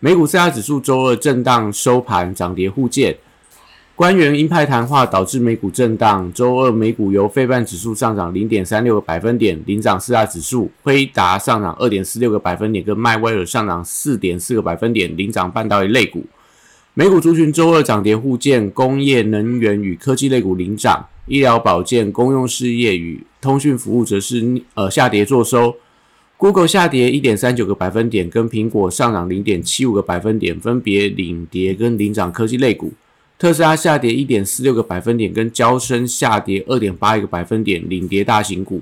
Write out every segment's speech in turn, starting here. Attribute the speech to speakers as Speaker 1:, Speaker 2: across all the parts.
Speaker 1: 美股四大指数周二震荡收盘，涨跌互见。官员鹰派谈话导致美股震荡。周二美股由费半指数上涨零点三六个百分点，领涨四大指数；辉达上涨二点四六个百分点，跟迈威尔上涨四点四个百分点，领涨半导体类股。美股族群周二涨跌互见，工业、能源与科技类股领涨，医疗保健、公用事业与通讯服务则是呃下跌作收。Google 下跌一点三九个百分点，跟苹果上涨零点七五个百分点，分别领跌跟领涨科技类股。特斯拉下跌一点四六个百分点，跟交生下跌二点八一个百分点，领跌大型股。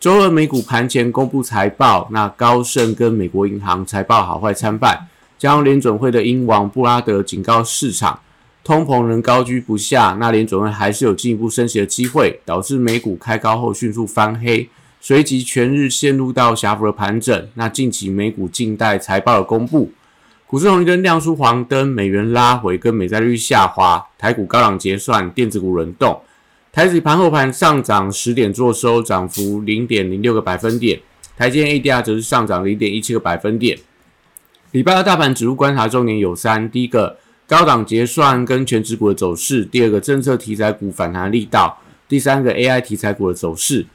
Speaker 1: 周二美股盘前公布财报，那高盛跟美国银行财报好坏参半。加上联准会的英王布拉德警告市场，通膨仍高居不下，那联准会还是有进一步升息的机会，导致美股开高后迅速翻黑。随即全日陷入到狭幅的盘整。那近期美股近代财报的公布，股市红绿灯亮出黄灯，美元拉回，跟美债率下滑，台股高档结算，电子股轮动。台指盘后盘上涨十点，做收涨幅零点零六个百分点。台积 ADR 则是上涨零点一七个百分点。礼拜二大盘指数观察重点有三：第一个高档结算跟全指股的走势；第二个政策题材股反弹力道；第三个 AI 题材股的走势。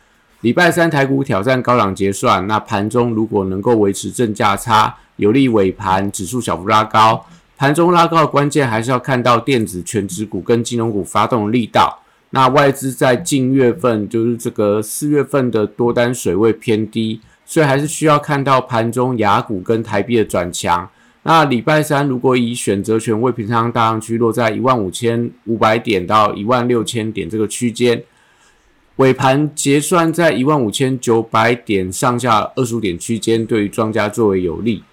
Speaker 1: 礼拜三台股挑战高档结算，那盘中如果能够维持正价差，有利尾盘指数小幅拉高。盘中拉高的关键还是要看到电子、全指股跟金融股发动力道。那外资在近月份就是这个四月份的多单水位偏低，所以还是需要看到盘中雅股跟台币的转强。那礼拜三如果以选择权位平仓大量区落在一万五千五百点到一万六千点这个区间。尾盘结算在一万五千九百点上下二十五点区间，对于庄家最为有利。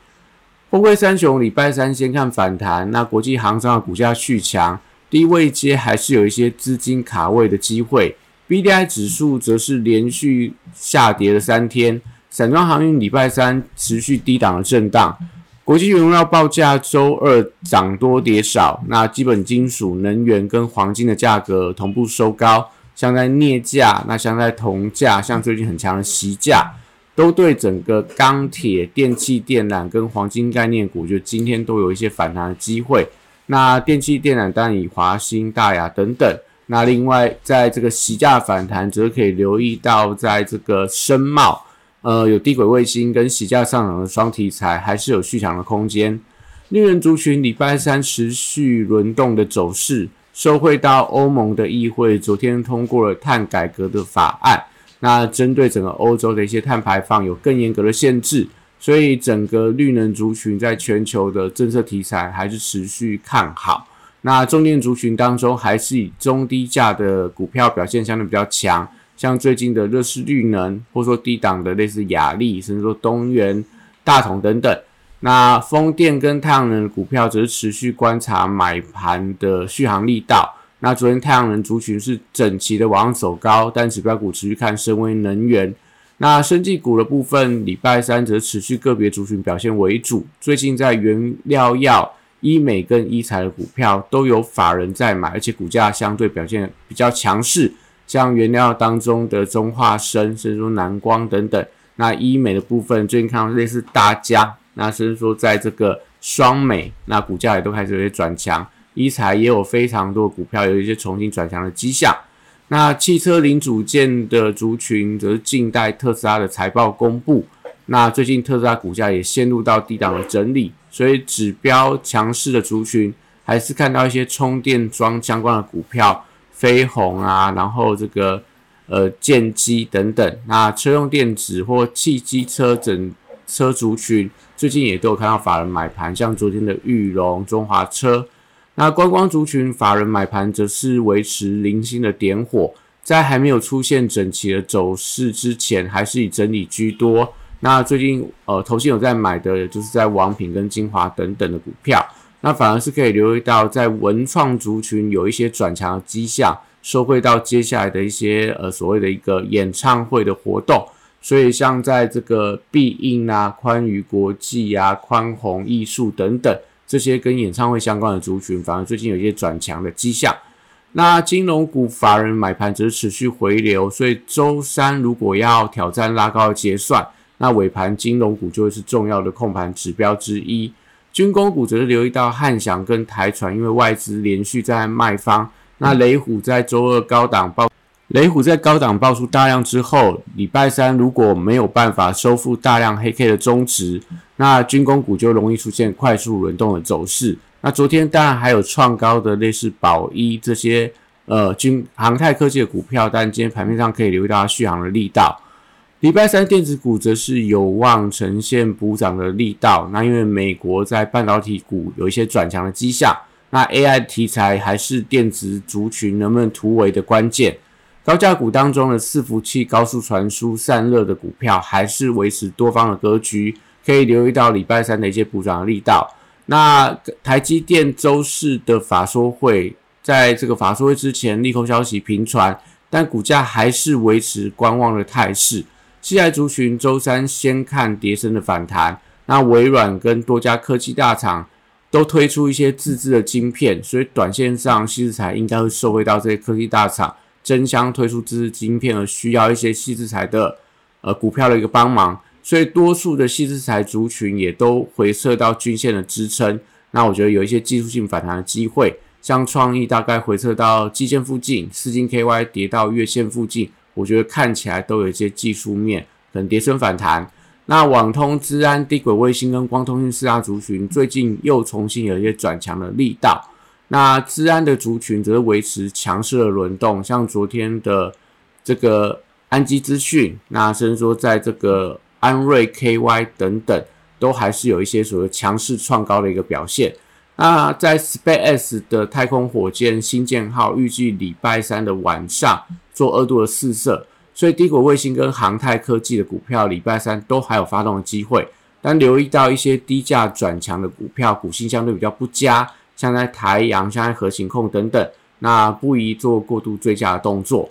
Speaker 1: 货柜三雄礼拜三先看反弹，那国际航商的股价续强，低位接还是有一些资金卡位的机会。B D I 指数则是连续下跌了三天，散装航运礼拜三持续低档的震荡。国际原料报价周二涨多跌少，那基本金属、能源跟黄金的价格同步收高。像在镍价，那像在铜价，像最近很强的锡价，都对整个钢铁、电器电缆跟黄金概念股，就今天都有一些反弹的机会。那电器电缆当然以华兴、大雅等等。那另外，在这个锡价反弹，则可以留意到，在这个深茂，呃，有低轨卫星跟锡价上涨的双题材，还是有续强的空间。绿人族群礼拜三持续轮动的走势。受惠到欧盟的议会昨天通过了碳改革的法案，那针对整个欧洲的一些碳排放有更严格的限制，所以整个绿能族群在全球的政策题材还是持续看好。那中电族群当中，还是以中低价的股票表现相对比较强，像最近的乐视绿能，或者说低档的类似雅力，甚至说东元、大同等等。那风电跟太阳能的股票则是持续观察买盘的续航力道。那昨天太阳能族群是整齐的往上走高，但指标股持续看深威能源。那生技股的部分，礼拜三则持续个别族群表现为主。最近在原料药、医美跟医材的股票都有法人在买，而且股价相对表现比较强势。像原料当中的中化生，甚至说南光等等。那医美的部分，最近看到类似大家。那甚至说，在这个双美，那股价也都开始有些转强，一财也有非常多股票有一些重新转强的迹象。那汽车零组件的族群则是静待特斯拉的财报公布。那最近特斯拉股价也陷入到低档的整理，所以指标强势的族群还是看到一些充电桩相关的股票，飞鸿啊，然后这个呃建机等等。那车用电子或汽机车整车族群。最近也都有看到法人买盘，像昨天的玉龙、中华车。那观光族群法人买盘则是维持零星的点火，在还没有出现整齐的走势之前，还是以整理居多。那最近呃，投信有在买的，就是在王品跟精华等等的股票。那反而是可以留意到在文创族群有一些转强的迹象，收回到接下来的一些呃所谓的一个演唱会的活动。所以像在这个必应啊、宽娱国际啊、宽宏艺术等等这些跟演唱会相关的族群，反而最近有一些转强的迹象。那金融股法人买盘则是持续回流，所以周三如果要挑战拉高结算，那尾盘金融股就会是重要的控盘指标之一。军工股则是留意到汉翔跟台船，因为外资连续在卖方。那雷虎在周二高档报。雷虎在高档爆出大量之后，礼拜三如果没有办法收复大量黑 K 的中值，那军工股就容易出现快速轮动的走势。那昨天当然还有创高的类似宝一这些呃军航太科技的股票，但今天盘面上可以留意到它续航的力道。礼拜三电子股则是有望呈现补涨的力道。那因为美国在半导体股有一些转强的迹象，那 AI 题材还是电子族群能不能突围的关键。高价股当中的伺服器、高速传输、散热的股票，还是维持多方的格局，可以留意到礼拜三的一些补涨的力道。那台积电周四的法说会，在这个法说会之前，利空消息频传，但股价还是维持观望的态势。期待族群周三先看跌升的反弹。那微软跟多家科技大厂都推出一些自制的晶片，所以短线上西子材应该会受惠到这些科技大厂。争相推出自制晶片而需要一些细制材的呃股票的一个帮忙，所以多数的细制材族群也都回撤到均线的支撑。那我觉得有一些技术性反弹的机会，像创意大概回撤到基线附近，四金 KY 跌到月线附近，我觉得看起来都有一些技术面可能跌升反弹。那网通、资安、低轨卫星跟光通讯四大族群最近又重新有一些转强的力道。那治安的族群则是维持强势的轮动，像昨天的这个安基资讯，那甚至说在这个安瑞 KY 等等，都还是有一些所谓强势创高的一个表现。那在 SpaceX 的太空火箭新建号预计礼拜三的晚上做二度的试射，所以低轨卫星跟航太科技的股票礼拜三都还有发动的机会，但留意到一些低价转强的股票，股性相对比较不佳。像在台阳、像在核心控等等，那不宜做过度追加的动作。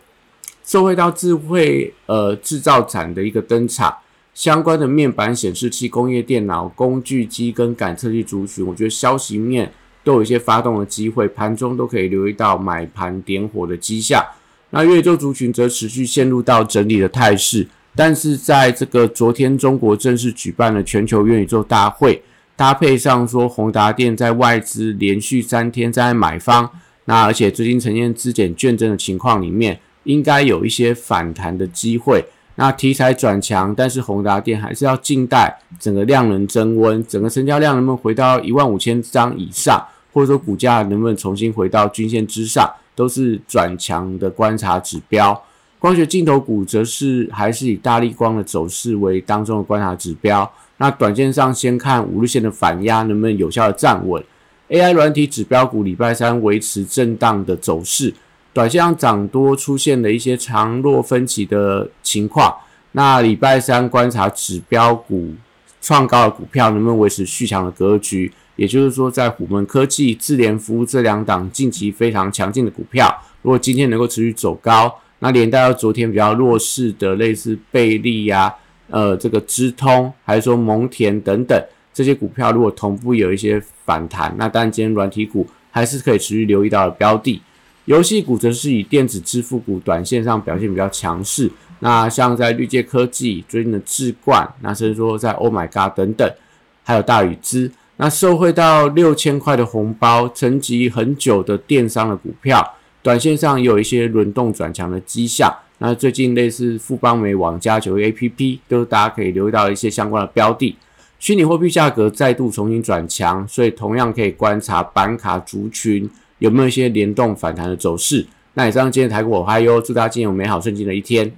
Speaker 1: 社会到智慧呃制造展的一个登场，相关的面板显示器、工业电脑、工具机跟感测器族群，我觉得消息面都有一些发动的机会，盘中都可以留意到买盘点火的迹象。那月宙族群则持续陷入到整理的态势，但是在这个昨天，中国正式举办了全球元宇宙大会。搭配上说，宏达电在外资连续三天在买方，那而且最近呈现资减券增的情况里面，应该有一些反弹的机会。那题材转强，但是宏达电还是要静待整个量能增温，整个成交量能不能回到一万五千张以上，或者说股价能不能重新回到均线之上，都是转强的观察指标。光学镜头股则是还是以大力光的走势为当中的观察指标。那短线上先看五日线的反压能不能有效的站稳。AI 软体指标股礼拜三维持震荡的走势，短线上涨多出现了一些长弱分歧的情况。那礼拜三观察指标股创高的股票能不能维持续强的格局？也就是说，在虎门科技、智联服务这两档近期非常强劲的股票，如果今天能够持续走高，那连带到昨天比较弱势的类似贝利呀。呃，这个资通还是说蒙田等等这些股票，如果同步有一些反弹，那当然今天软体股还是可以持续留意到的标的。游戏股则是以电子支付股短线上表现比较强势。那像在绿界科技最近的智冠，那甚至说在 Oh My God 等等，还有大宇资，那受惠到六千块的红包，沉积很久的电商的股票，短线上有一些轮动转强的迹象。那最近类似富邦美网加九 A P P，都是大家可以留意到一些相关的标的。虚拟货币价格再度重新转强，所以同样可以观察板卡族群有没有一些联动反弹的走势。那以上今天台股我嗨哟，祝大家今天有美好顺境的一天。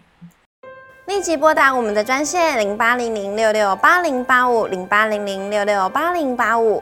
Speaker 2: 立即拨打我们的专线零八零零六六八零八五零八零零六六八零八五。